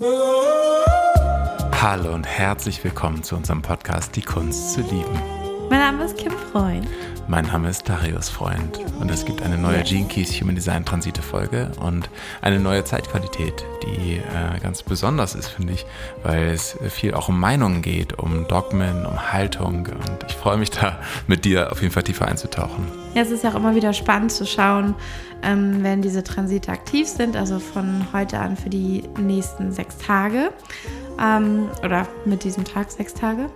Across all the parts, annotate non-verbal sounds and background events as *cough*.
Hallo und herzlich willkommen zu unserem Podcast Die Kunst zu lieben. Mein Name ist Kim Freund. Mein Name ist Darius Freund. Und es gibt eine neue Gene Keys Human Design Transite Folge und eine neue Zeitqualität, die äh, ganz besonders ist, finde ich, weil es viel auch um Meinungen geht, um Dogmen, um Haltung. Und ich freue mich da mit dir auf jeden Fall tiefer einzutauchen. Ja, es ist ja auch immer wieder spannend zu schauen, ähm, wenn diese Transite aktiv sind, also von heute an für die nächsten sechs Tage ähm, oder mit diesem Tag sechs Tage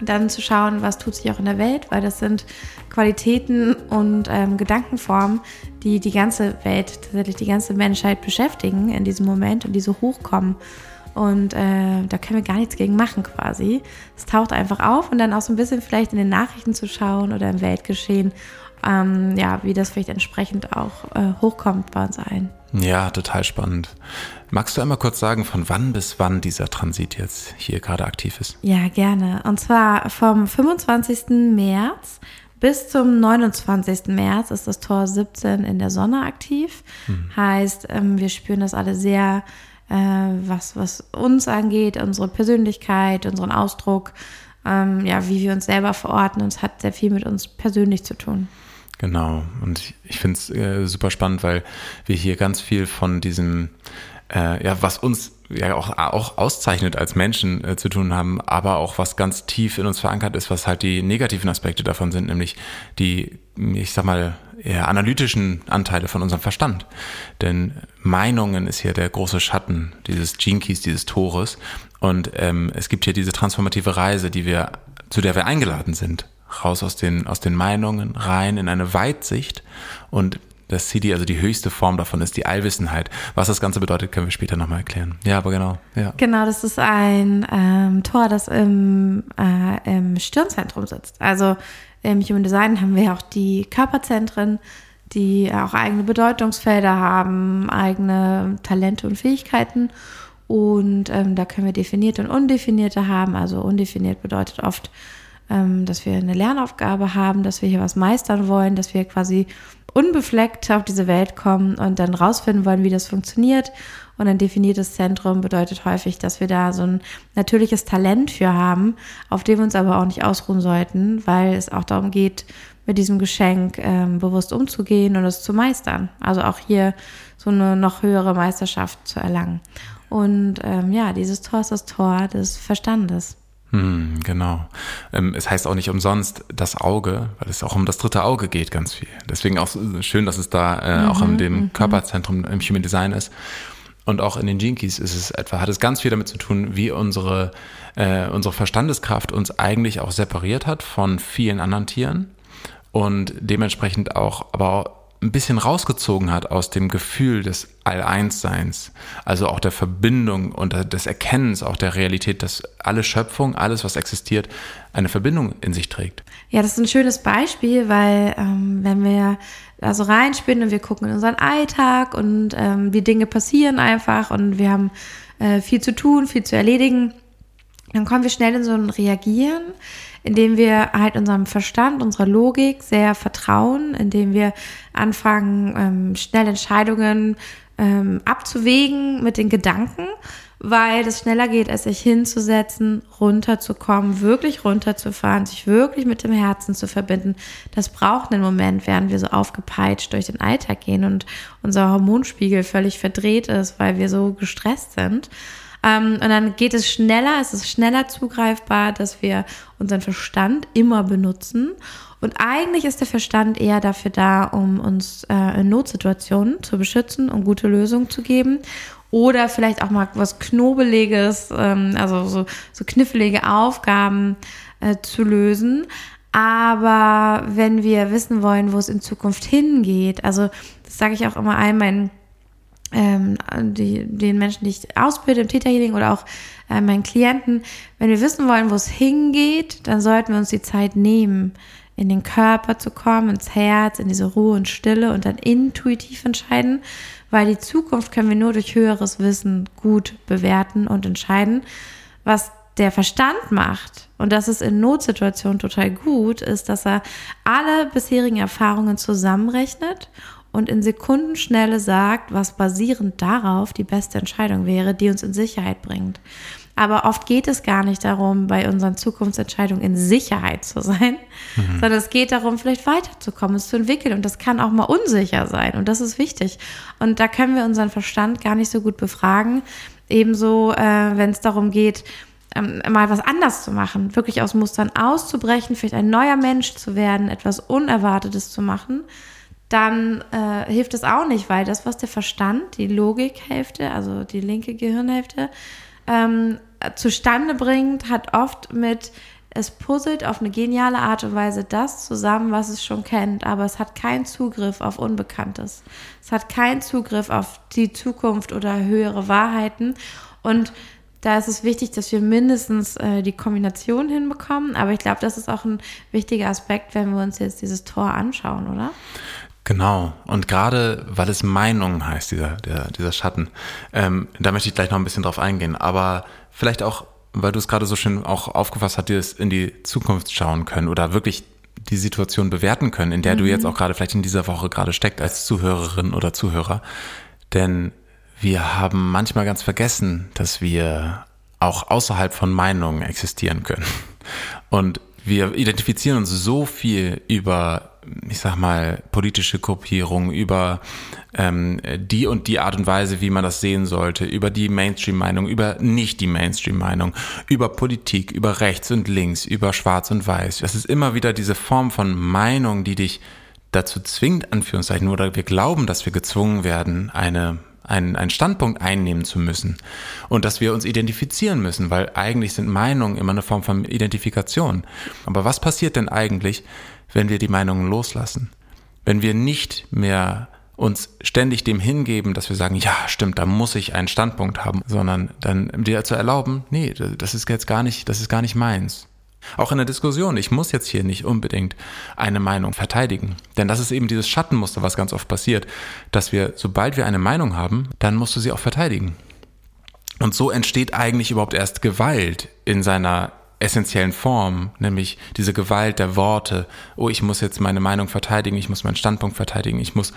dann zu schauen, was tut sich auch in der Welt, weil das sind Qualitäten und ähm, Gedankenformen, die die ganze Welt, tatsächlich die ganze Menschheit beschäftigen in diesem Moment und die so hochkommen. Und äh, da können wir gar nichts gegen machen quasi. Es taucht einfach auf und dann auch so ein bisschen vielleicht in den Nachrichten zu schauen oder im Weltgeschehen, ähm, ja, wie das vielleicht entsprechend auch äh, hochkommt bei uns allen. Ja, total spannend. Magst du einmal kurz sagen, von wann bis wann dieser Transit jetzt hier gerade aktiv ist? Ja, gerne. Und zwar vom 25. März bis zum 29. März ist das Tor 17 in der Sonne aktiv. Hm. Heißt, ähm, wir spüren das alle sehr, äh, was, was uns angeht, unsere Persönlichkeit, unseren Ausdruck, ähm, ja, wie wir uns selber verorten. Und es hat sehr viel mit uns persönlich zu tun. Genau. Und ich, ich finde es äh, super spannend, weil wir hier ganz viel von diesem, äh, ja, was uns ja auch, auch auszeichnet als Menschen äh, zu tun haben, aber auch was ganz tief in uns verankert ist, was halt die negativen Aspekte davon sind, nämlich die, ich sag mal, eher analytischen Anteile von unserem Verstand. Denn Meinungen ist hier der große Schatten dieses Keys, dieses Tores. Und ähm, es gibt hier diese transformative Reise, die wir, zu der wir eingeladen sind raus aus den, aus den Meinungen, rein in eine Weitsicht und das CD, also die höchste Form davon ist die Allwissenheit. Was das Ganze bedeutet, können wir später nochmal erklären. Ja, aber genau. Ja. Genau, das ist ein ähm, Tor, das im, äh, im Stirnzentrum sitzt. Also im Human Design haben wir auch die Körperzentren, die auch eigene Bedeutungsfelder haben, eigene Talente und Fähigkeiten. Und ähm, da können wir definierte und undefinierte haben. Also undefiniert bedeutet oft, dass wir eine Lernaufgabe haben, dass wir hier was meistern wollen, dass wir quasi unbefleckt auf diese Welt kommen und dann rausfinden wollen, wie das funktioniert. Und ein definiertes Zentrum bedeutet häufig, dass wir da so ein natürliches Talent für haben, auf dem wir uns aber auch nicht ausruhen sollten, weil es auch darum geht, mit diesem Geschenk ähm, bewusst umzugehen und es zu meistern. Also auch hier so eine noch höhere Meisterschaft zu erlangen. Und ähm, ja, dieses Tor ist das Tor des Verstandes. Hm, genau. Ähm, es heißt auch nicht umsonst das Auge, weil es auch um das dritte Auge geht ganz viel. Deswegen auch schön, dass es da äh, mhm, auch in dem mhm. Körperzentrum im Human Design ist. Und auch in den Jinkies ist es etwa, hat es ganz viel damit zu tun, wie unsere, äh, unsere Verstandeskraft uns eigentlich auch separiert hat von vielen anderen Tieren und dementsprechend auch aber ein bisschen rausgezogen hat aus dem Gefühl des All-Eins-Seins, also auch der Verbindung und des Erkennens auch der Realität, dass alle Schöpfung, alles, was existiert, eine Verbindung in sich trägt. Ja, das ist ein schönes Beispiel, weil ähm, wenn wir da so reinspielen und wir gucken in unseren Alltag und ähm, die Dinge passieren einfach und wir haben äh, viel zu tun, viel zu erledigen, dann kommen wir schnell in so ein Reagieren indem wir halt unserem Verstand, unserer Logik sehr vertrauen, indem wir anfangen, ähm, schnell Entscheidungen ähm, abzuwägen mit den Gedanken, weil es schneller geht, als sich hinzusetzen, runterzukommen, wirklich runterzufahren, sich wirklich mit dem Herzen zu verbinden. Das braucht einen Moment, während wir so aufgepeitscht durch den Alltag gehen und unser Hormonspiegel völlig verdreht ist, weil wir so gestresst sind. Ähm, und dann geht es schneller, es ist schneller zugreifbar, dass wir unseren Verstand immer benutzen. Und eigentlich ist der Verstand eher dafür da, um uns äh, in Notsituationen zu beschützen und gute Lösungen zu geben. Oder vielleicht auch mal was Knobeliges, ähm, also so, so knifflige Aufgaben äh, zu lösen. Aber wenn wir wissen wollen, wo es in Zukunft hingeht, also das sage ich auch immer allen meinen ähm, die, den Menschen, die ich ausbilde im Täterhealing oder auch äh, meinen Klienten, wenn wir wissen wollen, wo es hingeht, dann sollten wir uns die Zeit nehmen, in den Körper zu kommen, ins Herz, in diese Ruhe und Stille und dann intuitiv entscheiden, weil die Zukunft können wir nur durch höheres Wissen gut bewerten und entscheiden. Was der Verstand macht, und das ist in Notsituationen total gut, ist, dass er alle bisherigen Erfahrungen zusammenrechnet und in Sekundenschnelle sagt, was basierend darauf die beste Entscheidung wäre, die uns in Sicherheit bringt. Aber oft geht es gar nicht darum, bei unseren Zukunftsentscheidungen in Sicherheit zu sein, mhm. sondern es geht darum, vielleicht weiterzukommen, es zu entwickeln. Und das kann auch mal unsicher sein. Und das ist wichtig. Und da können wir unseren Verstand gar nicht so gut befragen. Ebenso, äh, wenn es darum geht, ähm, mal was anders zu machen, wirklich aus Mustern auszubrechen, vielleicht ein neuer Mensch zu werden, etwas Unerwartetes zu machen, dann äh, hilft es auch nicht, weil das, was der Verstand, die Logikhälfte, also die linke Gehirnhälfte, ähm, zustande bringt, hat oft mit, es puzzelt auf eine geniale Art und Weise das zusammen, was es schon kennt, aber es hat keinen Zugriff auf Unbekanntes. Es hat keinen Zugriff auf die Zukunft oder höhere Wahrheiten. Und da ist es wichtig, dass wir mindestens äh, die Kombination hinbekommen. Aber ich glaube, das ist auch ein wichtiger Aspekt, wenn wir uns jetzt dieses Tor anschauen, oder? Genau. Und gerade weil es Meinung heißt, dieser, der, dieser Schatten, ähm, da möchte ich gleich noch ein bisschen drauf eingehen. Aber vielleicht auch, weil du es gerade so schön auch aufgefasst hast, dir es in die Zukunft schauen können oder wirklich die Situation bewerten können, in der mhm. du jetzt auch gerade vielleicht in dieser Woche gerade steckt als Zuhörerin oder Zuhörer. Denn wir haben manchmal ganz vergessen, dass wir auch außerhalb von Meinungen existieren können. Und wir identifizieren uns so viel über, ich sag mal, politische Gruppierungen, über ähm, die und die Art und Weise, wie man das sehen sollte, über die Mainstream-Meinung, über nicht die Mainstream-Meinung, über Politik, über rechts und links, über schwarz und weiß. Das ist immer wieder diese Form von Meinung, die dich dazu zwingt, Anführungszeichen, oder wir glauben, dass wir gezwungen werden, eine einen, einen Standpunkt einnehmen zu müssen und dass wir uns identifizieren müssen, weil eigentlich sind Meinungen immer eine Form von Identifikation. Aber was passiert denn eigentlich, wenn wir die Meinungen loslassen? Wenn wir nicht mehr uns ständig dem hingeben, dass wir sagen, ja, stimmt, da muss ich einen Standpunkt haben, sondern dann dir zu erlauben, nee, das ist jetzt gar nicht, das ist gar nicht meins. Auch in der Diskussion, ich muss jetzt hier nicht unbedingt eine Meinung verteidigen. Denn das ist eben dieses Schattenmuster, was ganz oft passiert, dass wir, sobald wir eine Meinung haben, dann musst du sie auch verteidigen. Und so entsteht eigentlich überhaupt erst Gewalt in seiner essentiellen Form, nämlich diese Gewalt der Worte. Oh, ich muss jetzt meine Meinung verteidigen, ich muss meinen Standpunkt verteidigen, ich muss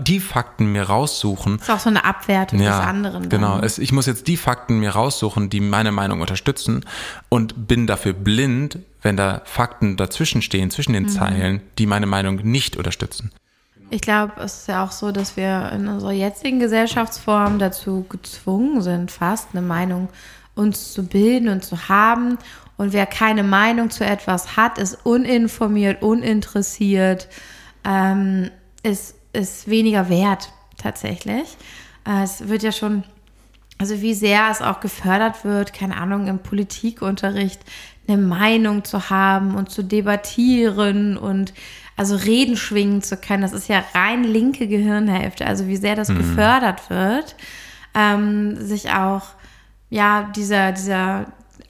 die Fakten mir raussuchen. Das ist auch so eine Abwertung ja, des anderen. Genau, es, ich muss jetzt die Fakten mir raussuchen, die meine Meinung unterstützen und bin dafür blind, wenn da Fakten dazwischen stehen, zwischen den mhm. Zeilen, die meine Meinung nicht unterstützen. Ich glaube, es ist ja auch so, dass wir in unserer jetzigen Gesellschaftsform dazu gezwungen sind, fast eine Meinung uns zu bilden und zu haben und wer keine Meinung zu etwas hat, ist uninformiert, uninteressiert, ähm, ist, ist weniger wert tatsächlich. Äh, es wird ja schon, also wie sehr es auch gefördert wird, keine Ahnung, im Politikunterricht eine Meinung zu haben und zu debattieren und also Reden schwingen zu können. Das ist ja rein linke Gehirnhälfte. Also wie sehr das mhm. gefördert wird, ähm, sich auch ja dieser dieser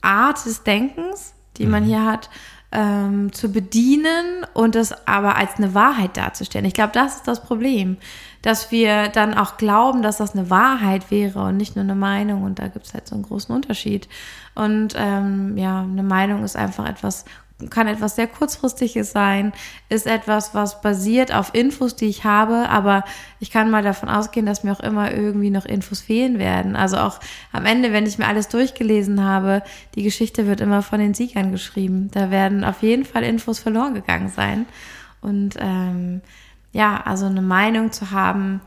Art des Denkens, die mhm. man hier hat, ähm, zu bedienen und es aber als eine Wahrheit darzustellen. Ich glaube, das ist das Problem, dass wir dann auch glauben, dass das eine Wahrheit wäre und nicht nur eine Meinung. Und da gibt es halt so einen großen Unterschied. Und ähm, ja, eine Meinung ist einfach etwas kann etwas sehr kurzfristiges sein, ist etwas, was basiert auf Infos, die ich habe, aber ich kann mal davon ausgehen, dass mir auch immer irgendwie noch Infos fehlen werden. Also auch am Ende, wenn ich mir alles durchgelesen habe, die Geschichte wird immer von den Siegern geschrieben. Da werden auf jeden Fall Infos verloren gegangen sein. Und ähm, ja, also eine Meinung zu haben,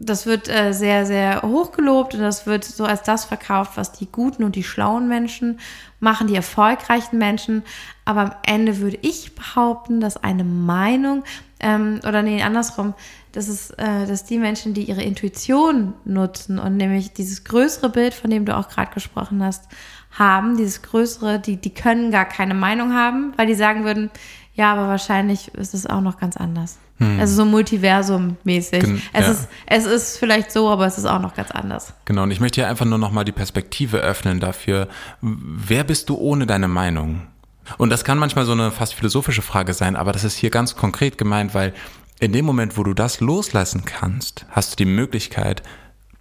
das wird äh, sehr, sehr hoch gelobt und das wird so als das verkauft, was die guten und die schlauen Menschen machen, die erfolgreichen Menschen. Aber am Ende würde ich behaupten, dass eine Meinung, ähm, oder nee, andersrum, das ist, äh, dass die Menschen, die ihre Intuition nutzen und nämlich dieses größere Bild, von dem du auch gerade gesprochen hast, haben, dieses größere, die, die können gar keine Meinung haben, weil die sagen würden, ja, aber wahrscheinlich ist es auch noch ganz anders. Hm. Also so Multiversum-mäßig. Es, ja. ist, es ist vielleicht so, aber es ist auch noch ganz anders. Genau, und ich möchte hier einfach nur nochmal die Perspektive öffnen dafür, wer bist du ohne deine Meinung? Und das kann manchmal so eine fast philosophische Frage sein, aber das ist hier ganz konkret gemeint, weil in dem Moment, wo du das loslassen kannst, hast du die Möglichkeit,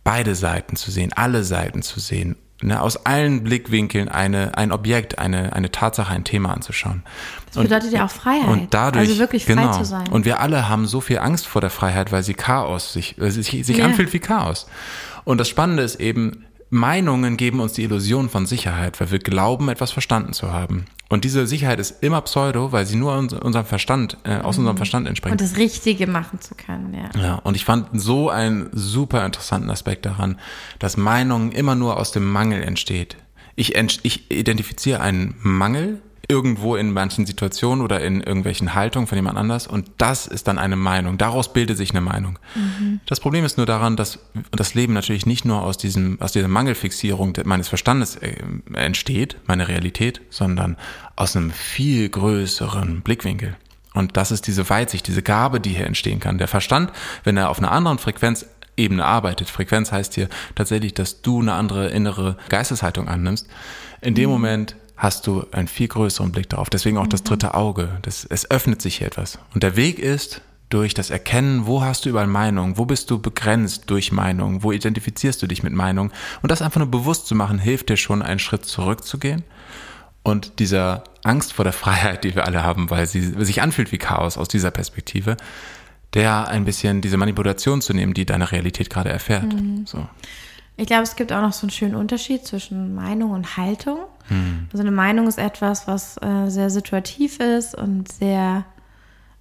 beide Seiten zu sehen, alle Seiten zu sehen ne, aus allen Blickwinkeln eine, ein Objekt, eine, eine Tatsache, ein Thema anzuschauen. Das bedeutet ja auch Freiheit. Und dadurch, also wirklich frei genau, zu sein. Und wir alle haben so viel Angst vor der Freiheit, weil sie Chaos sich, weil sie sich, sich Ja. anfühlt wie Chaos. Und das Spannende ist eben, Meinungen geben uns die Illusion von Sicherheit, weil wir glauben, etwas verstanden zu haben. Und diese Sicherheit ist immer Pseudo, weil sie nur uns, unserem Verstand, äh, aus unserem Verstand entspringt. und das Richtige machen zu können, ja. Ja, und ich fand so einen super interessanten Aspekt daran, dass Meinung immer nur aus dem Mangel entsteht. Ich, ent- ich identifiziere einen Mangel irgendwo in manchen Situationen oder in irgendwelchen Haltungen von jemand anders und das ist dann eine Meinung. Daraus bildet sich eine Meinung. Das Problem ist nur daran, dass das Leben natürlich nicht nur aus diesem, aus dieser Mangelfixierung meines Verstandes äh, entsteht, meine Realität, sondern aus einem viel größeren Blickwinkel. Und das ist diese Weitsicht, diese Gabe, die hier entstehen kann. Der Verstand, wenn er auf einer anderen Frequenzebene arbeitet, Frequenz heißt hier tatsächlich, dass du eine andere innere Geisteshaltung annimmst, in dem Moment hast du einen viel größeren Blick darauf. Deswegen auch das dritte Auge. Das, es öffnet sich hier etwas. Und der Weg ist durch das Erkennen, wo hast du überall Meinung, wo bist du begrenzt durch Meinung, wo identifizierst du dich mit Meinung. Und das einfach nur bewusst zu machen, hilft dir schon, einen Schritt zurückzugehen und dieser Angst vor der Freiheit, die wir alle haben, weil sie sich anfühlt wie Chaos aus dieser Perspektive, der ein bisschen diese Manipulation zu nehmen, die deine Realität gerade erfährt. So. Ich glaube, es gibt auch noch so einen schönen Unterschied zwischen Meinung und Haltung. Also eine Meinung ist etwas, was äh, sehr situativ ist und sehr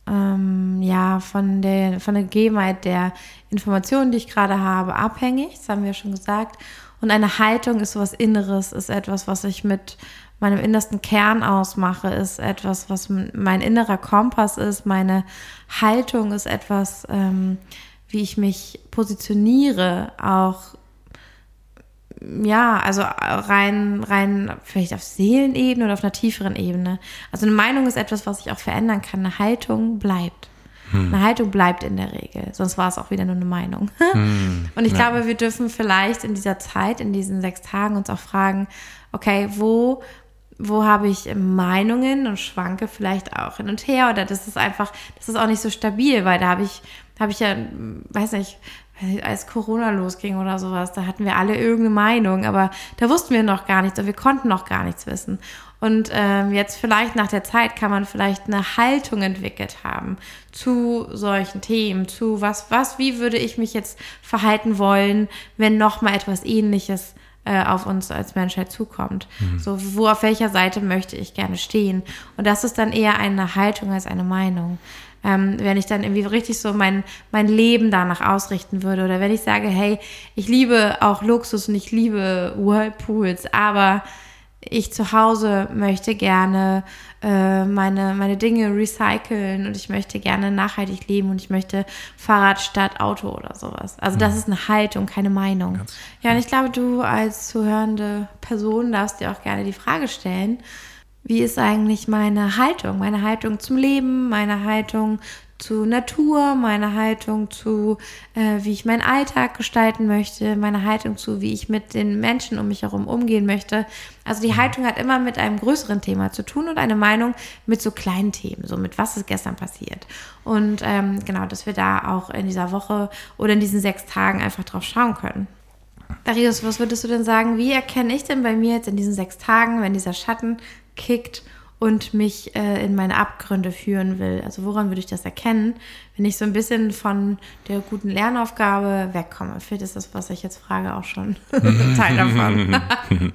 ähm, ja von der von der Gegebenheit der Informationen, die ich gerade habe, abhängig. Das haben wir schon gesagt. Und eine Haltung ist sowas Inneres, ist etwas, was ich mit meinem innersten Kern ausmache, ist etwas, was mein innerer Kompass ist. Meine Haltung ist etwas, ähm, wie ich mich positioniere, auch ja, also rein, rein vielleicht auf Seelenebene oder auf einer tieferen Ebene. Also eine Meinung ist etwas, was sich auch verändern kann. Eine Haltung bleibt. Eine Haltung bleibt in der Regel, sonst war es auch wieder nur eine Meinung. *laughs* Und ich glaube, wir dürfen vielleicht in dieser Zeit, in diesen sechs Tagen uns auch fragen, okay, wo, wo habe ich Meinungen und schwanke vielleicht auch hin und her oder das ist einfach, das ist auch nicht so stabil, weil da habe ich, habe ich ja, weiß nicht, als Corona losging oder sowas, da hatten wir alle irgendeine Meinung, aber da wussten wir noch gar nichts, oder wir konnten noch gar nichts wissen. Und ähm, jetzt vielleicht nach der Zeit kann man vielleicht eine Haltung entwickelt haben zu solchen Themen, zu was, was, wie würde ich mich jetzt verhalten wollen, wenn noch mal etwas Ähnliches äh, auf uns als Menschheit zukommt. So, wo auf welcher Seite möchte ich gerne stehen? Und das ist dann eher eine Haltung als eine Meinung. Ähm, wenn ich dann irgendwie richtig so mein, mein Leben danach ausrichten würde oder wenn ich sage, hey, ich liebe auch Luxus und ich liebe Whirlpools, aber ich zu Hause möchte gerne äh, meine, meine Dinge recyceln und ich möchte gerne nachhaltig leben und ich möchte Fahrrad statt Auto oder sowas. Also das ist eine Haltung, keine Meinung. ja, und ich glaube, du als zuhörende Person darfst dir auch gerne die Frage stellen, wie ist eigentlich meine Haltung? Meine Haltung zum Leben, meine Haltung zu Natur, meine Haltung zu, äh, wie ich meinen Alltag gestalten möchte, meine Haltung zu, wie ich mit den Menschen um mich herum umgehen möchte. Also die Haltung hat immer mit einem größeren Thema zu tun und eine Meinung mit so kleinen Themen, so mit was ist gestern passiert. Und ähm, genau, dass wir da auch in dieser Woche oder in diesen sechs Tagen einfach drauf schauen können. Darius, was würdest du denn sagen? Wie erkenne ich denn bei mir jetzt in diesen sechs Tagen, wenn dieser Schatten kickt und mich äh, in meine Abgründe führen will? Also woran würde ich das erkennen, wenn ich so ein bisschen von der guten Lernaufgabe wegkomme? Vielleicht ist das, was ich jetzt frage, auch schon *laughs* Teil davon. *laughs*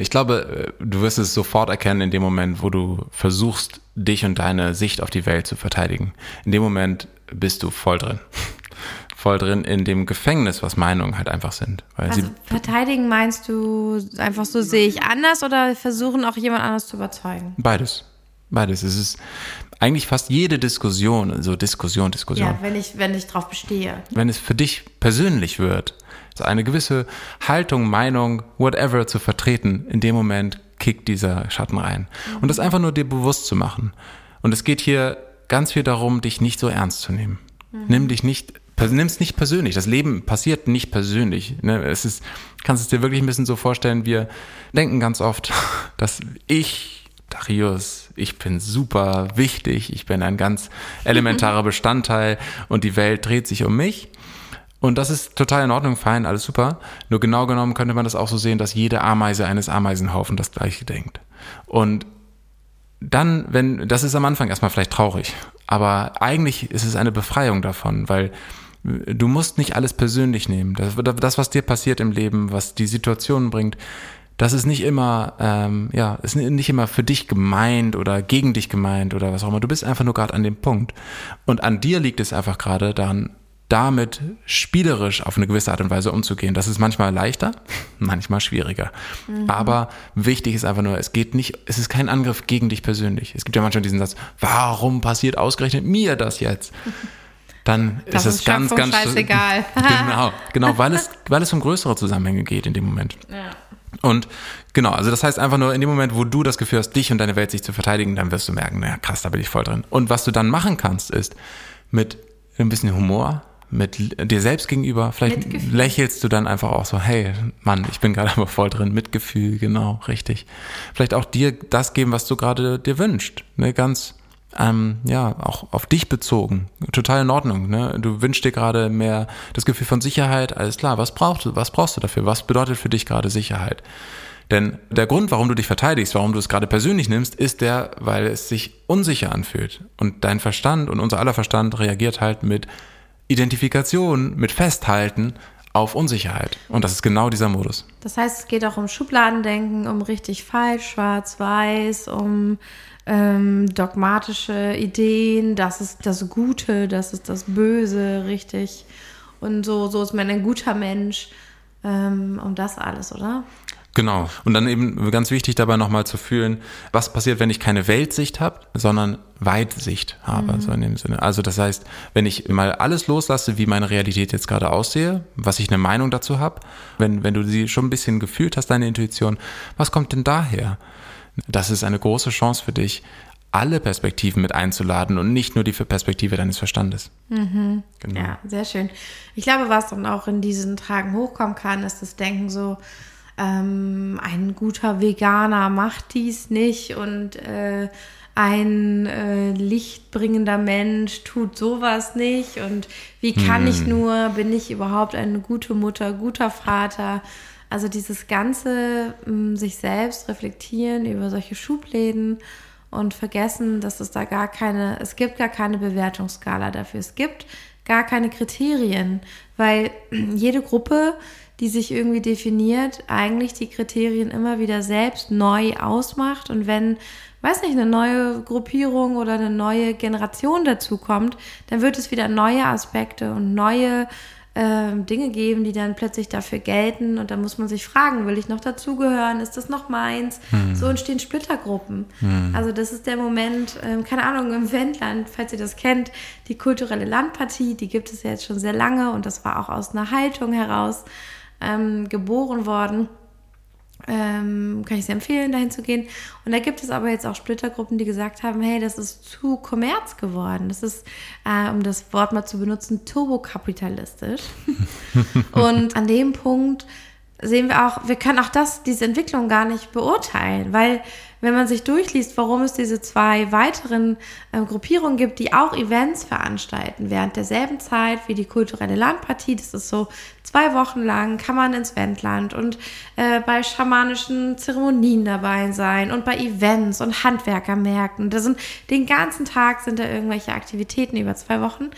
Ich glaube, äh, du wirst es sofort erkennen in dem Moment, wo du versuchst, dich und deine Sicht auf die Welt zu verteidigen. In dem Moment bist du voll drin. Voll drin in dem Gefängnis, was Meinungen halt einfach sind. Also verteidigen meinst du einfach so sehe ich anders oder versuchen auch jemand anders zu überzeugen? beides. Beides. Es ist eigentlich fast jede Diskussion, also Diskussion, Diskussion. Ja, wenn ich, wenn ich drauf bestehe. wenn es für dich persönlich wird, eine gewisse Haltung, Meinung, whatever zu vertreten, in dem Moment kickt dieser Schatten rein. Und das einfach nur dir bewusst zu machen. Und es geht hier ganz viel darum, dich nicht so ernst zu nehmen. Nimm dich nicht, nimm es nicht persönlich. Das Leben passiert nicht persönlich. Ne? Es ist, kannst es dir wirklich ein bisschen so vorstellen, wir denken ganz oft, *laughs* dass ich Darius, ich bin super wichtig, ich bin ein ganz elementarer *laughs* Bestandteil und die Welt dreht sich um mich. Und das ist total in Ordnung, fein, alles super. Nur genau genommen könnte man das auch so sehen, dass jede Ameise eines Ameisenhaufen das gleiche denkt. Und dann, wenn, das ist am Anfang erstmal vielleicht traurig, aber eigentlich ist es eine Befreiung davon, weil du musst nicht alles persönlich nehmen. Das, das was dir passiert im Leben, was die Situation bringt, das ist nicht immer, ähm, ja, ist nicht immer für dich gemeint oder gegen dich gemeint oder was auch immer. Du bist einfach nur gerade an dem Punkt. Und an dir liegt es einfach gerade daran, damit spielerisch auf eine gewisse Art und Weise umzugehen. Das ist manchmal leichter, *laughs* manchmal schwieriger. Mhm. Aber wichtig ist einfach nur, es geht nicht, es ist kein Angriff gegen dich persönlich. Es gibt ja manchmal diesen Satz, warum passiert ausgerechnet mir das jetzt? *laughs* Dann das ist es ganz, ganz scheißegal. *laughs* genau, genau, weil es, weil es um größere Zusammenhänge geht in dem Moment. Ja. Und genau, also das heißt einfach nur, in dem Moment, wo du das Gefühl hast, dich und deine Welt sich zu verteidigen, dann wirst du merken, naja, krass, da bin ich voll drin. Und was du dann machen kannst, ist mit ein bisschen Humor, mit dir selbst gegenüber. Vielleicht Mitgefühl. lächelst du dann einfach auch so, hey, Mann, ich bin gerade *laughs* aber voll drin. Mitgefühl, genau, richtig. Vielleicht auch dir das geben, was du gerade dir wünschst. Ne, ganz, ähm, ja, auch auf dich bezogen. Total in Ordnung. Ne? Du wünschst dir gerade mehr das Gefühl von Sicherheit. Alles klar, was brauchst du? Was brauchst du dafür? Was bedeutet für dich gerade Sicherheit? Denn der Grund, warum du dich verteidigst, warum du es gerade persönlich nimmst, ist der, weil es sich unsicher anfühlt. Und dein Verstand und unser aller Verstand reagiert halt mit Identifikation, mit Festhalten auf Unsicherheit. Und das ist genau dieser Modus. Das heißt, es geht auch um Schubladendenken, um richtig falsch, schwarz, weiß, um ähm, dogmatische Ideen, das ist das Gute, das ist das Böse, richtig. Und so, so ist man ein guter Mensch. Ähm, um das alles, oder? Genau. Und dann eben ganz wichtig dabei nochmal zu fühlen, was passiert, wenn ich keine Weltsicht habe, sondern Weitsicht habe, mhm. so in dem Sinne. Also das heißt, wenn ich mal alles loslasse, wie meine Realität jetzt gerade aussehe, was ich eine Meinung dazu habe, wenn, wenn du sie schon ein bisschen gefühlt hast, deine Intuition, was kommt denn daher? Das ist eine große Chance für dich, alle Perspektiven mit einzuladen und nicht nur die Perspektive deines Verstandes. Mhm. Genau. Ja, sehr schön. Ich glaube, was dann auch in diesen Tagen hochkommen kann, ist das Denken so, ähm, ein guter Veganer macht dies nicht und äh, ein äh, lichtbringender Mensch tut sowas nicht und wie kann hm. ich nur, bin ich überhaupt eine gute Mutter, guter Vater? Also dieses ganze ähm, sich selbst reflektieren über solche Schubläden und vergessen, dass es da gar keine, es gibt gar keine Bewertungsskala dafür. Es gibt gar keine Kriterien, weil *clears throat* jede Gruppe die sich irgendwie definiert, eigentlich die Kriterien immer wieder selbst neu ausmacht. Und wenn, weiß nicht, eine neue Gruppierung oder eine neue Generation dazu kommt, dann wird es wieder neue Aspekte und neue äh, Dinge geben, die dann plötzlich dafür gelten. Und da muss man sich fragen, will ich noch dazugehören? Ist das noch meins? Hm. So entstehen Splittergruppen. Hm. Also das ist der Moment, äh, keine Ahnung, im Wendland, falls ihr das kennt, die kulturelle Landpartie, die gibt es ja jetzt schon sehr lange und das war auch aus einer Haltung heraus ähm, geboren worden. Ähm, kann ich sehr empfehlen, dahin zu gehen. Und da gibt es aber jetzt auch Splittergruppen, die gesagt haben, hey, das ist zu Kommerz geworden. Das ist, äh, um das Wort mal zu benutzen, turbokapitalistisch. *laughs* und an dem Punkt sehen wir auch, wir können auch das, diese Entwicklung gar nicht beurteilen, weil wenn man sich durchliest, warum es diese zwei weiteren äh, Gruppierungen gibt, die auch Events veranstalten während derselben Zeit wie die kulturelle Landpartie, das ist so zwei Wochen lang, kann man ins Wendland und äh, bei schamanischen Zeremonien dabei sein und bei Events und Handwerkermärkten. Da sind den ganzen Tag sind da irgendwelche Aktivitäten über zwei Wochen.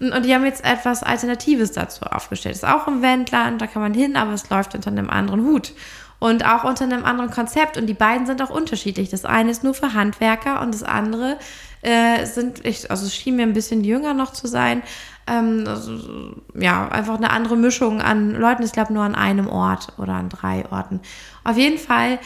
Und die haben jetzt etwas Alternatives dazu aufgestellt. Ist auch im Wendland, da kann man hin, aber es läuft unter einem anderen Hut. Und auch unter einem anderen Konzept. Und die beiden sind auch unterschiedlich. Das eine ist nur für Handwerker und das andere äh, sind, ich, also es schien mir ein bisschen jünger noch zu sein. Ähm, also, ja, einfach eine andere Mischung an Leuten. Ich glaube nur an einem Ort oder an drei Orten. Auf jeden Fall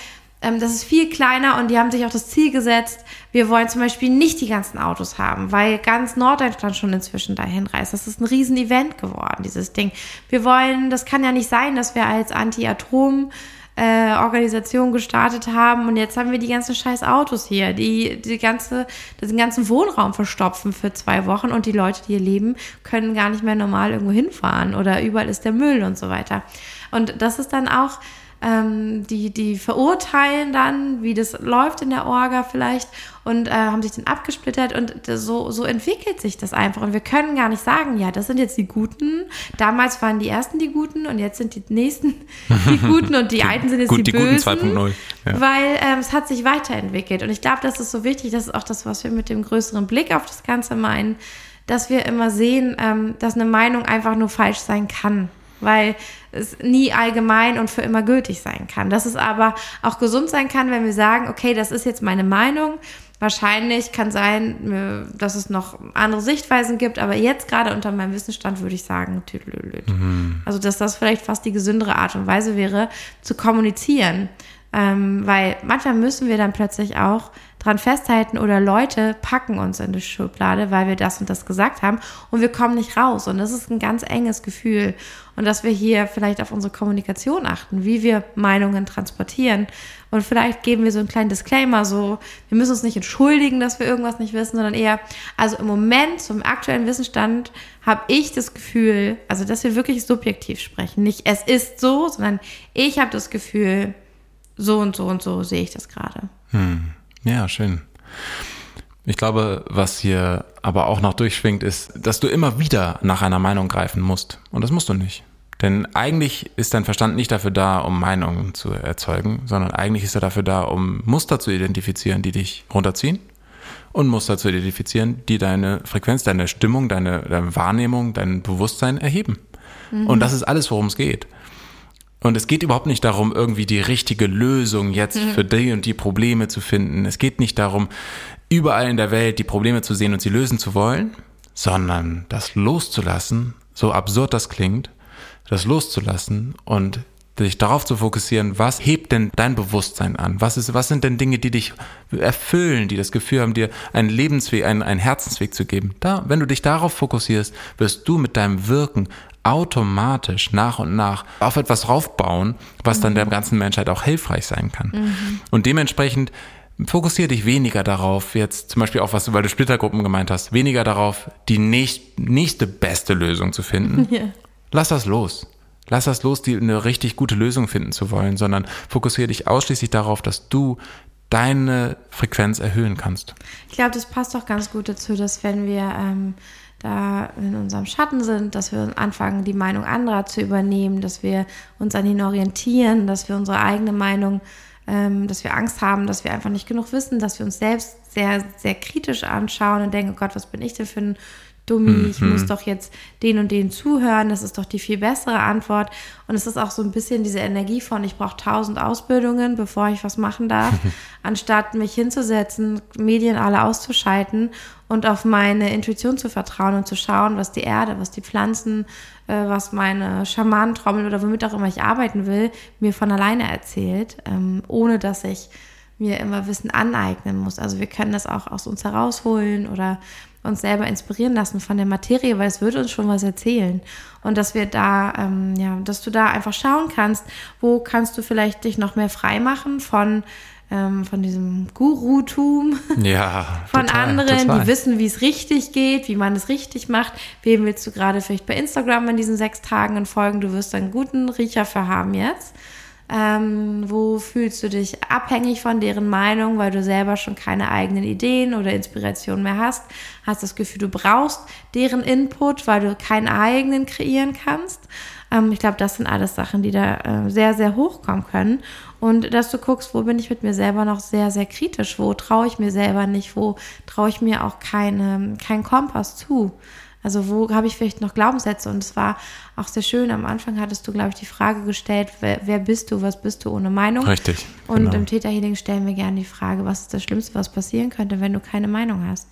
ähm, das ist viel kleiner und die haben sich auch das Ziel gesetzt, wir wollen zum Beispiel nicht die ganzen Autos haben, weil ganz Norddeutschland schon inzwischen dahin reist. Das ist ein Riesen-Event geworden, dieses Ding. Wir wollen, das kann ja nicht sein, dass wir als Anti-Atom äh, Organisation gestartet haben und jetzt haben wir die ganzen scheiß Autos hier, die die ganze, den ganzen Wohnraum verstopfen für zwei Wochen und die Leute, die hier leben, können gar nicht mehr normal irgendwo hinfahren oder überall ist der Müll und so weiter. Und das ist dann auch ähm, die, die verurteilen dann, wie das läuft in der Orga vielleicht und äh, haben sich dann abgesplittert und so, so entwickelt sich das einfach. Und wir können gar nicht sagen, ja, das sind jetzt die Guten. Damals waren die Ersten die Guten und jetzt sind die Nächsten die *laughs* Guten und die Alten sind jetzt Gut, die, die Guten Bösen. 2.0. Ja. Weil ähm, es hat sich weiterentwickelt. Und ich glaube, das ist so wichtig, das ist auch das, was wir mit dem größeren Blick auf das Ganze meinen, dass wir immer sehen, ähm, dass eine Meinung einfach nur falsch sein kann. Weil es nie allgemein und für immer gültig sein kann. Dass es aber auch gesund sein kann, wenn wir sagen, okay, das ist jetzt meine Meinung. Wahrscheinlich kann sein, äh, dass es noch andere Sichtweisen gibt, aber jetzt gerade unter meinem Wissensstand würde ich sagen, tüdelülüt. Mhm. Also, dass das vielleicht fast die gesündere Art und Weise wäre, zu kommunizieren. Ähm, weil manchmal müssen wir dann plötzlich auch dran festhalten oder Leute packen uns in die Schublade, weil wir das und das gesagt haben und wir kommen nicht raus. Und das ist ein ganz enges Gefühl. Und dass wir hier vielleicht auf unsere Kommunikation achten, wie wir Meinungen transportieren. Und vielleicht geben wir so einen kleinen Disclaimer, so, wir müssen uns nicht entschuldigen, dass wir irgendwas nicht wissen, sondern eher, also im Moment, zum aktuellen Wissensstand, habe ich das Gefühl, also dass wir wirklich subjektiv sprechen. Nicht es ist so, sondern ich habe das Gefühl, so und so und so sehe ich das gerade. Hm. Ja, schön. Ich glaube, was hier aber auch noch durchschwingt, ist, dass du immer wieder nach einer Meinung greifen musst. Und das musst du nicht. Denn eigentlich ist dein Verstand nicht dafür da, um Meinungen zu erzeugen, sondern eigentlich ist er dafür da, um Muster zu identifizieren, die dich runterziehen und Muster zu identifizieren, die deine Frequenz, deine Stimmung, deine, deine Wahrnehmung, dein Bewusstsein erheben. Mhm. Und das ist alles, worum es geht. Und es geht überhaupt nicht darum, irgendwie die richtige Lösung jetzt mhm. für die und die Probleme zu finden. Es geht nicht darum, überall in der Welt die Probleme zu sehen und sie lösen zu wollen, sondern das loszulassen, so absurd das klingt, das loszulassen und dich darauf zu fokussieren, was hebt denn dein Bewusstsein an? Was, ist, was sind denn Dinge, die dich erfüllen, die das Gefühl haben, dir einen Lebensweg, einen, einen Herzensweg zu geben? Da, wenn du dich darauf fokussierst, wirst du mit deinem Wirken automatisch nach und nach auf etwas raufbauen, was mhm. dann der ganzen Menschheit auch hilfreich sein kann. Mhm. Und dementsprechend fokussiere dich weniger darauf, jetzt zum Beispiel auch was, weil du Splittergruppen gemeint hast, weniger darauf, die nächst, nächste beste Lösung zu finden. *laughs* Yeah. Lass das los. Lass das los, die, eine richtig gute Lösung finden zu wollen, sondern fokussiere dich ausschließlich darauf, dass du deine Frequenz erhöhen kannst. Ich glaube, das passt auch ganz gut dazu, dass wenn wir ähm, da in unserem Schatten sind, dass wir anfangen, die Meinung anderer zu übernehmen, dass wir uns an ihnen orientieren, dass wir unsere eigene Meinung, ähm, dass wir Angst haben, dass wir einfach nicht genug wissen, dass wir uns selbst sehr, sehr kritisch anschauen und denken, oh Gott, was bin ich denn für ein Dummi, mhm. ich muss doch jetzt den und den zuhören, das ist doch die viel bessere Antwort. Und es ist auch so ein bisschen diese Energie von, ich brauche tausend Ausbildungen, bevor ich was machen darf, *laughs* anstatt mich hinzusetzen, Medien alle auszuschalten und auf meine Intuition zu vertrauen und zu schauen, was die Erde, was die Pflanzen, äh, was meine Schamanentrommel oder womit auch immer ich arbeiten will, mir von alleine erzählt, ähm, ohne dass ich mir immer Wissen aneignen muss. Also wir können das auch aus uns herausholen oder uns selber inspirieren lassen von der Materie, weil es würde uns schon was erzählen. Und dass wir da, ähm, ja, dass du da einfach schauen kannst, wo kannst du vielleicht dich noch mehr frei machen von ähm, von diesem Gurutum, *laughs* ja, von total, anderen, total. die wissen, wie es richtig geht, wie man es richtig macht. Wem willst du gerade vielleicht bei Instagram in diesen sechs Tagen folgen? Du wirst einen guten Riecher für haben jetzt. Ähm, wo fühlst du dich abhängig von deren Meinung, weil du selber schon keine eigenen Ideen oder Inspirationen mehr hast? Hast das Gefühl, du brauchst deren Input, weil du keinen eigenen kreieren kannst? Ähm, ich glaube, das sind alles Sachen, die da äh, sehr, sehr hochkommen können. Und dass du guckst, wo bin ich mit mir selber noch sehr, sehr kritisch? Wo traue ich mir selber nicht? Wo traue ich mir auch keine, keinen Kompass zu? Also wo habe ich vielleicht noch Glaubenssätze? Und es war auch sehr schön. Am Anfang hattest du, glaube ich, die Frage gestellt, wer, wer bist du, was bist du ohne Meinung? Richtig. Und genau. im Täterhealing stellen wir gerne die Frage, was ist das Schlimmste, was passieren könnte, wenn du keine Meinung hast?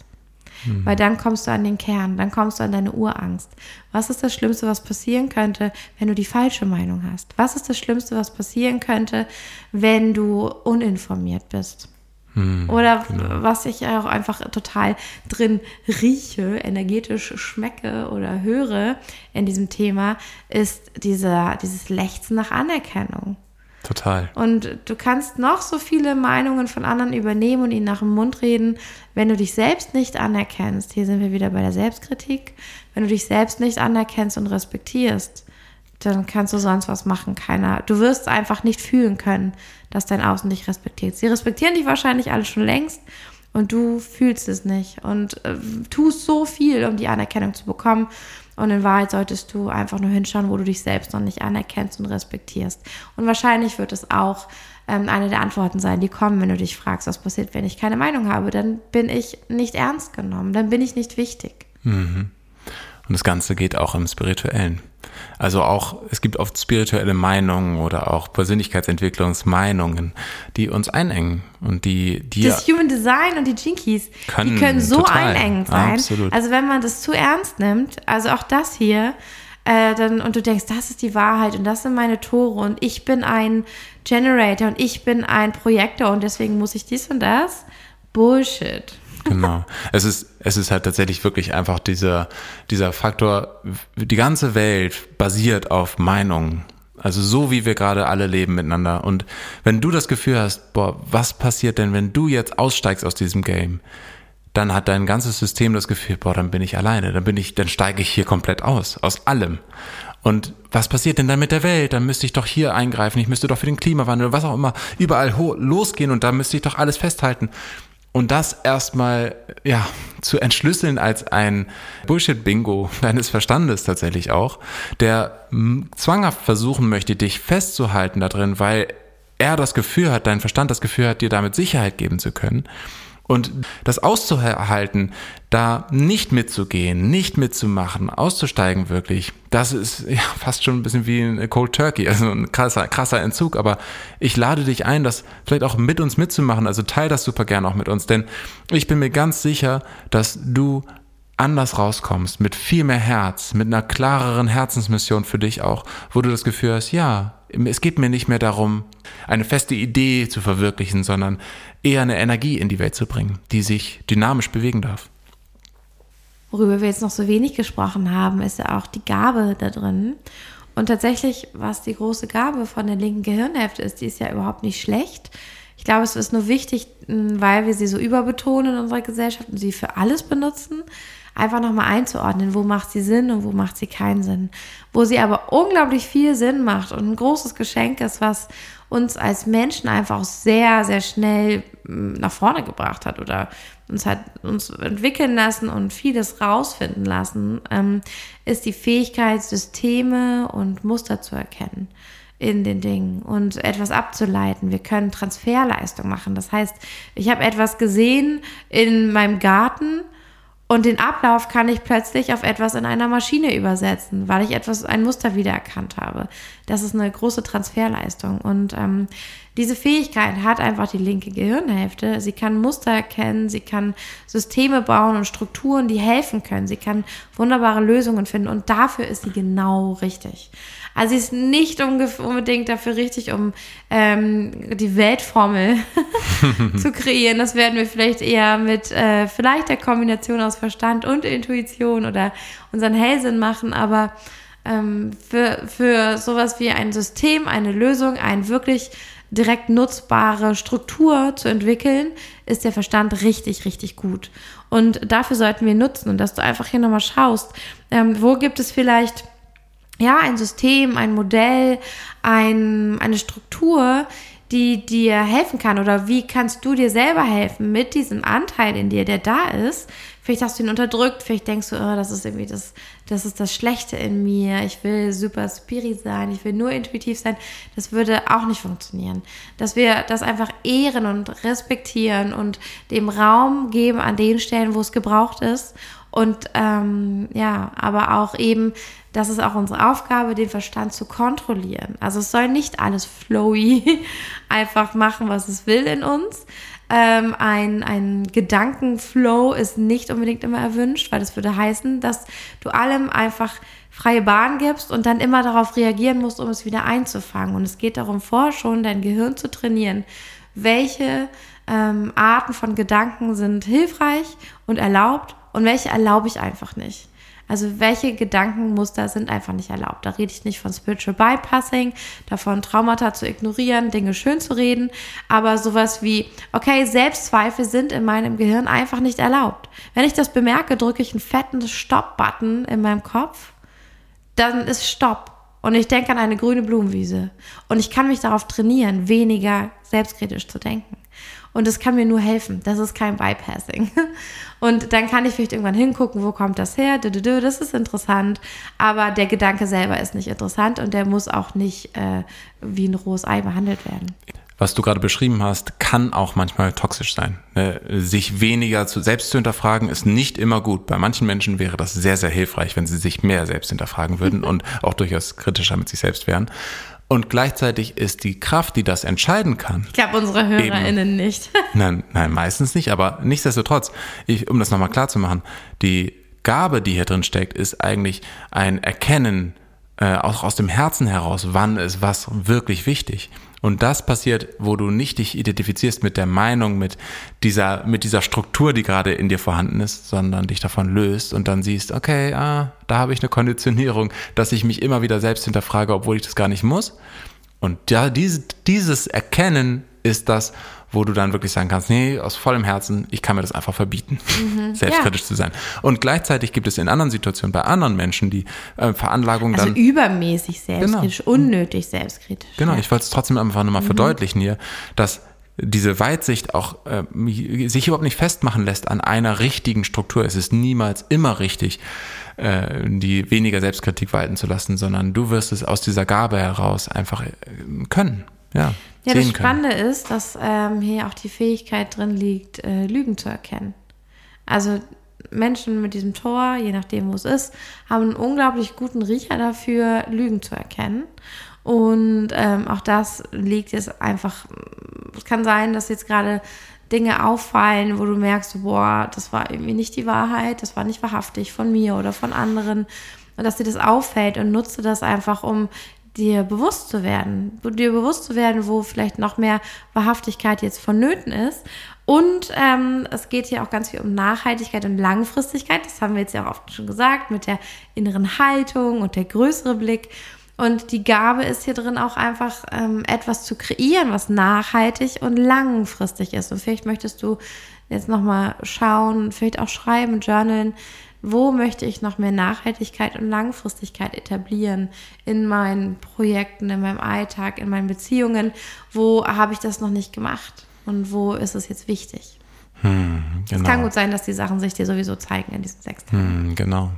Mhm. Weil dann kommst du an den Kern, dann kommst du an deine Urangst. Was ist das Schlimmste, was passieren könnte, wenn du die falsche Meinung hast? Was ist das Schlimmste, was passieren könnte, wenn du uninformiert bist? Hm, Oder genau. was ich auch einfach total drin rieche, energetisch schmecke oder höre in diesem Thema, ist dieser, dieses Lechzen nach Anerkennung. Total. Und du kannst noch so viele Meinungen von anderen übernehmen und ihnen nach dem Mund reden, wenn du dich selbst nicht anerkennst. Hier sind wir wieder bei der Selbstkritik. Wenn du dich selbst nicht anerkennst und respektierst, dann kannst du sonst was machen. Keiner. Du wirst einfach nicht fühlen können, dass dein Außen dich respektiert. Sie respektieren dich wahrscheinlich alle schon längst und du fühlst es nicht und äh, tust so viel, um die Anerkennung zu bekommen. Und in Wahrheit solltest du einfach nur hinschauen, wo du dich selbst noch nicht anerkennst und respektierst. Und wahrscheinlich wird es auch ähm, eine der Antworten sein, die kommen, wenn du dich fragst, was passiert, wenn ich keine Meinung habe. Dann bin ich nicht ernst genommen, dann bin ich nicht wichtig. Mhm. Und das Ganze geht auch im Spirituellen. Also auch, es gibt oft spirituelle Meinungen oder auch Persönlichkeitsentwicklungsmeinungen, die uns einengen und die, die Das Human Design und die Jinkies, können, die können so total, einengend sein. Absolut. Also wenn man das zu ernst nimmt, also auch das hier, äh, dann, und du denkst, das ist die Wahrheit und das sind meine Tore und ich bin ein Generator und ich bin ein Projektor und deswegen muss ich dies und das. Bullshit. Genau. Es ist, es ist halt tatsächlich wirklich einfach dieser, dieser Faktor, die ganze Welt basiert auf Meinungen. Also so wie wir gerade alle leben miteinander. Und wenn du das Gefühl hast, boah, was passiert denn, wenn du jetzt aussteigst aus diesem Game? Dann hat dein ganzes System das Gefühl, boah, dann bin ich alleine, dann bin ich, dann steige ich hier komplett aus, aus allem. Und was passiert denn dann mit der Welt? Dann müsste ich doch hier eingreifen, ich müsste doch für den Klimawandel, was auch immer, überall losgehen und da müsste ich doch alles festhalten. Und das erstmal ja, zu entschlüsseln als ein Bullshit-Bingo *laughs* deines Verstandes tatsächlich auch, der zwanghaft versuchen möchte, dich festzuhalten da drin, weil er das Gefühl hat, dein Verstand das Gefühl hat, dir damit Sicherheit geben zu können. Und das auszuhalten, da nicht mitzugehen, nicht mitzumachen, auszusteigen wirklich, das ist *laughs* ja fast schon ein bisschen wie ein Cold Turkey, also ein krasser, krasser Entzug. Aber ich lade dich ein, das vielleicht auch mit uns mitzumachen. Also teil das super gerne auch mit uns, denn ich bin mir ganz sicher, dass du anders rauskommst, mit viel mehr Herz, mit einer klareren Herzensmission für dich auch, wo du das Gefühl hast, ja, es geht mir nicht mehr darum, eine feste Idee zu verwirklichen, sondern eher eine Energie in die Welt zu bringen, die sich dynamisch bewegen darf. Worüber wir jetzt noch so wenig gesprochen haben, ist ja auch die Gabe da drin. Und tatsächlich, was die große Gabe von der linken Gehirnhälfte ist, die ist ja überhaupt nicht schlecht. Ich glaube, es ist nur wichtig, weil wir sie so überbetonen in unserer Gesellschaft und sie für alles benutzen, einfach nochmal einzuordnen, wo macht sie Sinn und wo macht sie keinen Sinn. Wo sie aber unglaublich viel Sinn macht und ein großes Geschenk ist, was uns als Menschen einfach sehr, sehr schnell hm, nach vorne gebracht hat oder uns hat uns entwickeln lassen und vieles rausfinden lassen, ähm, ist die Fähigkeit, Systeme und Muster zu erkennen in den Dingen und etwas abzuleiten. Wir können Transferleistung machen. Das heißt, ich habe etwas gesehen in meinem Garten und den Ablauf kann ich plötzlich auf etwas in einer Maschine übersetzen, weil ich etwas, ein Muster wiedererkannt habe. Das ist eine große Transferleistung. Und ähm, diese Fähigkeit hat einfach die linke Gehirnhälfte. Sie kann Muster erkennen, sie kann Systeme bauen und Strukturen, die helfen können. Sie kann wunderbare Lösungen finden und dafür ist sie genau richtig. Also sie ist nicht unbedingt dafür richtig, um ähm, die Weltformel *laughs* zu *laughs* kreieren. Das werden wir vielleicht eher mit äh, vielleicht der Kombination aus Verstand und Intuition oder unseren Hellsinn machen, aber ähm, für, für sowas wie ein System, eine Lösung, ein wirklich direkt nutzbare Struktur zu entwickeln, ist der Verstand richtig, richtig gut. Und dafür sollten wir nutzen und dass du einfach hier nochmal schaust, ähm, wo gibt es vielleicht ja, ein System, ein Modell, ein, eine Struktur, die dir helfen kann oder wie kannst du dir selber helfen mit diesem Anteil in dir, der da ist. Vielleicht hast du ihn unterdrückt, vielleicht denkst du, oh, das ist irgendwie das, das ist das Schlechte in mir. Ich will super spirit sein, ich will nur intuitiv sein. Das würde auch nicht funktionieren. Dass wir das einfach ehren und respektieren und dem Raum geben an den Stellen, wo es gebraucht ist. Und ähm, ja, aber auch eben das ist auch unsere Aufgabe, den Verstand zu kontrollieren. Also es soll nicht alles flowy *laughs* einfach machen, was es will in uns. Ähm, ein, ein Gedankenflow ist nicht unbedingt immer erwünscht, weil das würde heißen, dass du allem einfach freie Bahn gibst und dann immer darauf reagieren musst, um es wieder einzufangen. Und es geht darum, vor schon dein Gehirn zu trainieren. Welche ähm, Arten von Gedanken sind hilfreich und erlaubt und welche erlaube ich einfach nicht. Also welche Gedankenmuster sind einfach nicht erlaubt. Da rede ich nicht von Spiritual Bypassing, davon Traumata zu ignorieren, Dinge schön zu reden, aber sowas wie, okay, Selbstzweifel sind in meinem Gehirn einfach nicht erlaubt. Wenn ich das bemerke, drücke ich einen fetten Stop-Button in meinem Kopf, dann ist Stopp. und ich denke an eine grüne Blumenwiese und ich kann mich darauf trainieren, weniger selbstkritisch zu denken. Und das kann mir nur helfen. Das ist kein Bypassing. *laughs* Und dann kann ich vielleicht irgendwann hingucken, wo kommt das her? Das ist interessant. Aber der Gedanke selber ist nicht interessant und der muss auch nicht äh, wie ein rohes Ei behandelt werden was du gerade beschrieben hast, kann auch manchmal toxisch sein. Ne, sich weniger zu, selbst zu hinterfragen ist nicht immer gut. Bei manchen Menschen wäre das sehr, sehr hilfreich, wenn sie sich mehr selbst hinterfragen würden *laughs* und auch durchaus kritischer mit sich selbst wären. Und gleichzeitig ist die Kraft, die das entscheiden kann. Ich glaube, unsere HörerInnen eben, nicht. *laughs* nein, nein, meistens nicht, aber nichtsdestotrotz, ich, um das nochmal klar zu machen, die Gabe, die hier drin steckt, ist eigentlich ein Erkennen, äh, auch aus dem Herzen heraus, wann ist was wirklich wichtig. Und das passiert, wo du nicht dich identifizierst mit der Meinung, mit dieser, mit dieser Struktur, die gerade in dir vorhanden ist, sondern dich davon löst und dann siehst, okay, ah, da habe ich eine Konditionierung, dass ich mich immer wieder selbst hinterfrage, obwohl ich das gar nicht muss. Und ja, diese, dieses Erkennen ist das, wo du dann wirklich sagen kannst, nee, aus vollem Herzen, ich kann mir das einfach verbieten, mhm, *laughs* selbstkritisch ja. zu sein. Und gleichzeitig gibt es in anderen Situationen bei anderen Menschen die äh, Veranlagung also dann. übermäßig selbstkritisch, genau. unnötig selbstkritisch. Genau, ja. ich wollte es trotzdem einfach nochmal mhm. verdeutlichen hier, dass diese Weitsicht auch äh, sich überhaupt nicht festmachen lässt an einer richtigen Struktur. Es ist niemals immer richtig, äh, die weniger Selbstkritik walten zu lassen, sondern du wirst es aus dieser Gabe heraus einfach äh, können. Ja, ja das Spannende können. ist, dass ähm, hier auch die Fähigkeit drin liegt, äh, Lügen zu erkennen. Also Menschen mit diesem Tor, je nachdem, wo es ist, haben einen unglaublich guten Riecher dafür, Lügen zu erkennen. Und ähm, auch das liegt jetzt einfach, es kann sein, dass jetzt gerade Dinge auffallen, wo du merkst, boah, das war irgendwie nicht die Wahrheit, das war nicht wahrhaftig von mir oder von anderen. Und dass dir das auffällt und nutze das einfach, um dir bewusst zu werden, dir bewusst zu werden, wo vielleicht noch mehr Wahrhaftigkeit jetzt vonnöten ist. Und ähm, es geht hier auch ganz viel um Nachhaltigkeit und Langfristigkeit. Das haben wir jetzt ja auch oft schon gesagt, mit der inneren Haltung und der größere Blick. Und die Gabe ist hier drin auch einfach ähm, etwas zu kreieren, was nachhaltig und langfristig ist. Und vielleicht möchtest du jetzt nochmal schauen, vielleicht auch schreiben, journalen, wo möchte ich noch mehr Nachhaltigkeit und Langfristigkeit etablieren in meinen Projekten, in meinem Alltag, in meinen Beziehungen? Wo habe ich das noch nicht gemacht und wo ist es jetzt wichtig? Hm, genau. Es kann gut sein, dass die Sachen sich dir sowieso zeigen in diesen sechs Tagen. Hm, genau.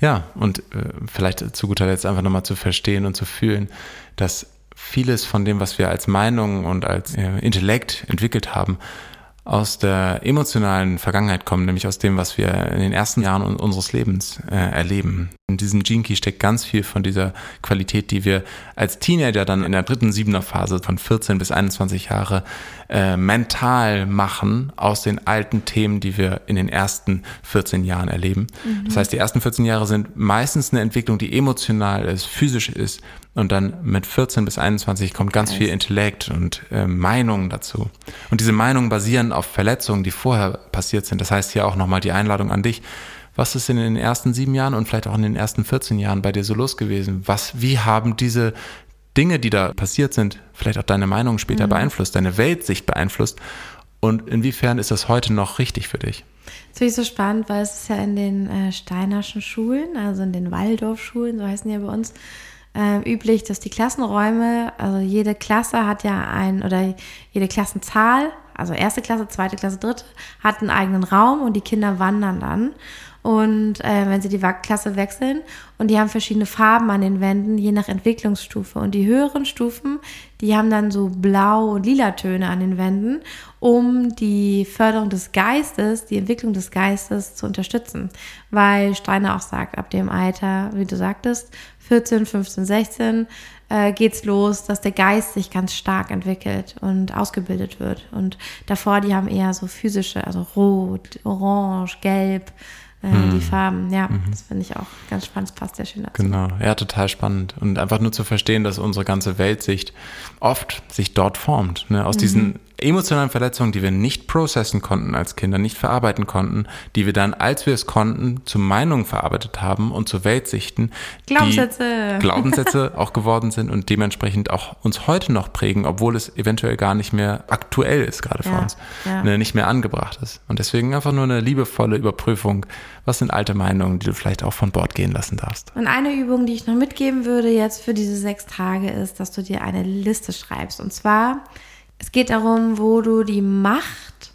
Ja, und äh, vielleicht zu guter Letzt einfach nochmal zu verstehen und zu fühlen, dass vieles von dem, was wir als Meinung und als äh, Intellekt entwickelt haben, aus der emotionalen Vergangenheit kommen, nämlich aus dem, was wir in den ersten Jahren unseres Lebens äh, erleben. In diesem Key steckt ganz viel von dieser Qualität, die wir als Teenager dann in der dritten Siebener Phase von 14 bis 21 Jahre äh, mental machen aus den alten Themen, die wir in den ersten 14 Jahren erleben. Mhm. Das heißt, die ersten 14 Jahre sind meistens eine Entwicklung, die emotional ist, physisch ist. Und dann mit 14 bis 21 kommt ganz viel Intellekt und äh, Meinungen dazu. Und diese Meinungen basieren auf Verletzungen, die vorher passiert sind. Das heißt hier auch nochmal die Einladung an dich. Was ist in den ersten sieben Jahren und vielleicht auch in den ersten 14 Jahren bei dir so los gewesen? Was, wie haben diese Dinge, die da passiert sind, vielleicht auch deine Meinung später mhm. beeinflusst, deine Weltsicht beeinflusst? Und inwiefern ist das heute noch richtig für dich? Das finde ich so spannend, weil es ist ja in den äh, Steinerschen Schulen, also in den Waldorfschulen, so heißen die ja bei uns, äh, üblich, dass die Klassenräume, also jede Klasse hat ja ein, oder jede Klassenzahl, also erste Klasse, zweite Klasse, dritte, hat einen eigenen Raum und die Kinder wandern dann. Und äh, wenn sie die Klasse wechseln und die haben verschiedene Farben an den Wänden, je nach Entwicklungsstufe. Und die höheren Stufen, die haben dann so blau- und lila Töne an den Wänden, um die Förderung des Geistes, die Entwicklung des Geistes zu unterstützen. Weil Steiner auch sagt, ab dem Alter, wie du sagtest, 14, 15, 16 äh, geht's los, dass der Geist sich ganz stark entwickelt und ausgebildet wird. Und davor, die haben eher so physische, also rot, orange, gelb, äh, hm. die Farben. Ja, mhm. das finde ich auch ganz spannend. Das passt sehr schön dazu. Genau, ja, total spannend. Und einfach nur zu verstehen, dass unsere ganze Weltsicht oft sich dort formt. Ne? Aus mhm. diesen emotionalen Verletzungen, die wir nicht processen konnten als Kinder, nicht verarbeiten konnten, die wir dann, als wir es konnten, zu Meinungen verarbeitet haben und zu Weltsichten, Glaubenssätze. die *laughs* Glaubenssätze auch geworden sind und dementsprechend auch uns heute noch prägen, obwohl es eventuell gar nicht mehr aktuell ist, gerade für Ja, uns, ja. ne, nicht mehr angebracht ist. Und deswegen einfach nur eine liebevolle Überprüfung, was sind alte Meinungen, die du vielleicht auch von Bord gehen lassen darfst. Und eine Übung, die ich noch mitgeben würde jetzt für diese sechs Tage, ist, dass du dir eine Liste schreibst. Und zwar, es geht darum, wo du die Macht,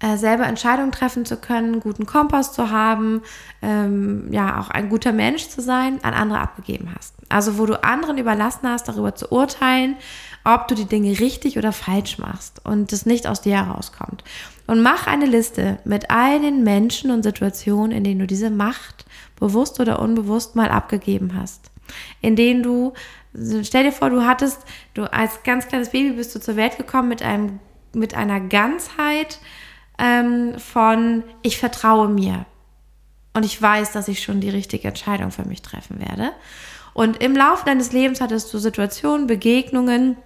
äh, selber Entscheidungen treffen zu können, guten Kompass zu haben, ähm, ja, auch ein guter Mensch zu sein, an andere abgegeben hast. Also wo du anderen überlassen hast, darüber zu urteilen, ob du die Dinge richtig oder falsch machst und das nicht aus dir herauskommt. Und mach eine Liste mit all den Menschen und Situationen, in denen du diese Macht bewusst oder unbewusst mal abgegeben hast. In denen du, stell dir vor, du hattest, du als ganz kleines Baby bist du zur Welt gekommen mit einem, mit einer Ganzheit ähm, von ich vertraue mir und ich weiß, dass ich schon die richtige Entscheidung für mich treffen werde. Und im Laufe deines Lebens hattest du Situationen, Begegnungen,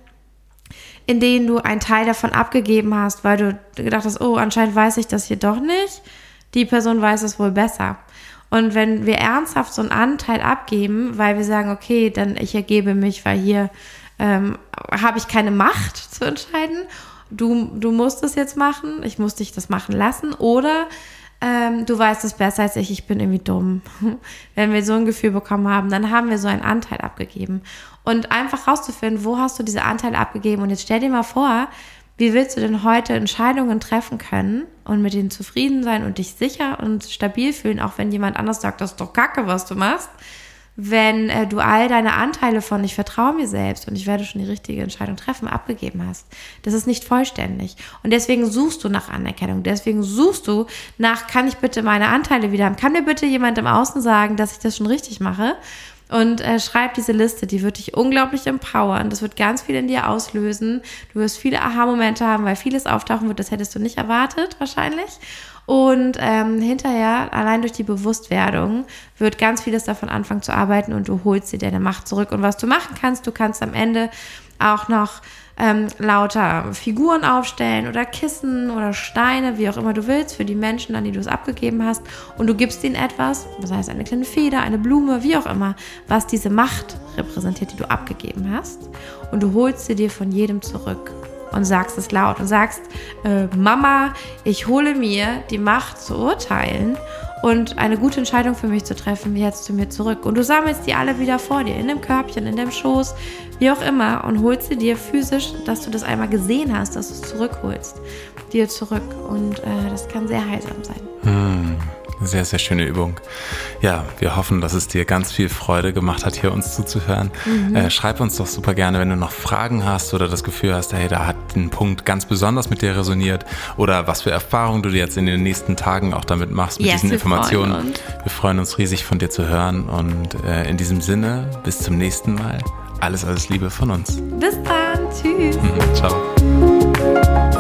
in denen du einen Teil davon abgegeben hast, weil du gedacht hast, oh, anscheinend weiß ich das hier doch nicht. Die Person weiß es wohl besser. Und wenn wir ernsthaft so einen Anteil abgeben, weil wir sagen, okay, dann ich ergebe mich, weil hier ähm, habe ich keine Macht zu entscheiden, du, du musst es jetzt machen, ich muss dich das machen lassen, oder ähm, du weißt es besser als ich, ich bin irgendwie dumm. *laughs* Wenn wir so ein Gefühl bekommen haben, dann haben wir so einen Anteil abgegeben. Und einfach rauszufinden, wo hast du diese Anteile abgegeben? Und jetzt stell dir mal vor, wie willst du denn heute Entscheidungen treffen können und mit denen zufrieden sein und dich sicher und stabil fühlen, auch wenn jemand anders sagt, das ist doch Kacke, was du machst, wenn äh, du all deine Anteile von ich vertraue mir selbst und ich werde schon die richtige Entscheidung treffen, abgegeben hast. Das ist nicht vollständig. Und deswegen suchst du nach Anerkennung. Deswegen suchst du nach, kann ich bitte meine Anteile wieder haben? Kann mir bitte jemand im Außen sagen, dass ich das schon richtig mache? Und äh, schreib diese Liste, die wird dich unglaublich empowern. Das wird ganz viel in dir auslösen. Du wirst viele Aha-Momente haben, weil vieles auftauchen wird, das hättest du nicht erwartet, wahrscheinlich. Und ähm, hinterher, allein durch die Bewusstwerdung, wird ganz vieles davon anfangen zu arbeiten und du holst dir deine Macht zurück. Und was du machen kannst, du kannst am Ende auch noch ähm, lauter Figuren aufstellen oder Kissen oder Steine, wie auch immer du willst, für die Menschen, an die du es abgegeben hast. Und du gibst ihnen etwas, das heißt eine kleine Feder, eine Blume, wie auch immer, was diese Macht repräsentiert, die du abgegeben hast. Und du holst sie dir von jedem zurück und sagst es laut und sagst, äh, Mama, ich hole mir die Macht zu urteilen und eine gute Entscheidung für mich zu treffen, jetzt zu mir zurück. Und du sammelst die alle wieder vor dir, in dem Körbchen, in dem Schoß, wie auch immer, und holst sie dir physisch, dass du das einmal gesehen hast, dass du es zurückholst, dir zurück. Und äh, das kann sehr heilsam sein. Hm, sehr, sehr schöne Übung. Ja, wir hoffen, dass es dir ganz viel Freude gemacht hat, hier uns zuzuhören. Mhm. Äh, schreib uns doch super gerne, wenn du noch Fragen hast oder das Gefühl hast, hey, da hat ein Punkt ganz besonders mit dir resoniert oder was für Erfahrungen du jetzt in den nächsten Tagen auch damit machst, mit Yes, diesen wir Informationen. freuen. Wir freuen uns riesig von dir zu hören und äh, in diesem Sinne, bis zum nächsten Mal. Alles, alles Liebe von uns. Bis dann. Tschüss. *laughs* Ciao.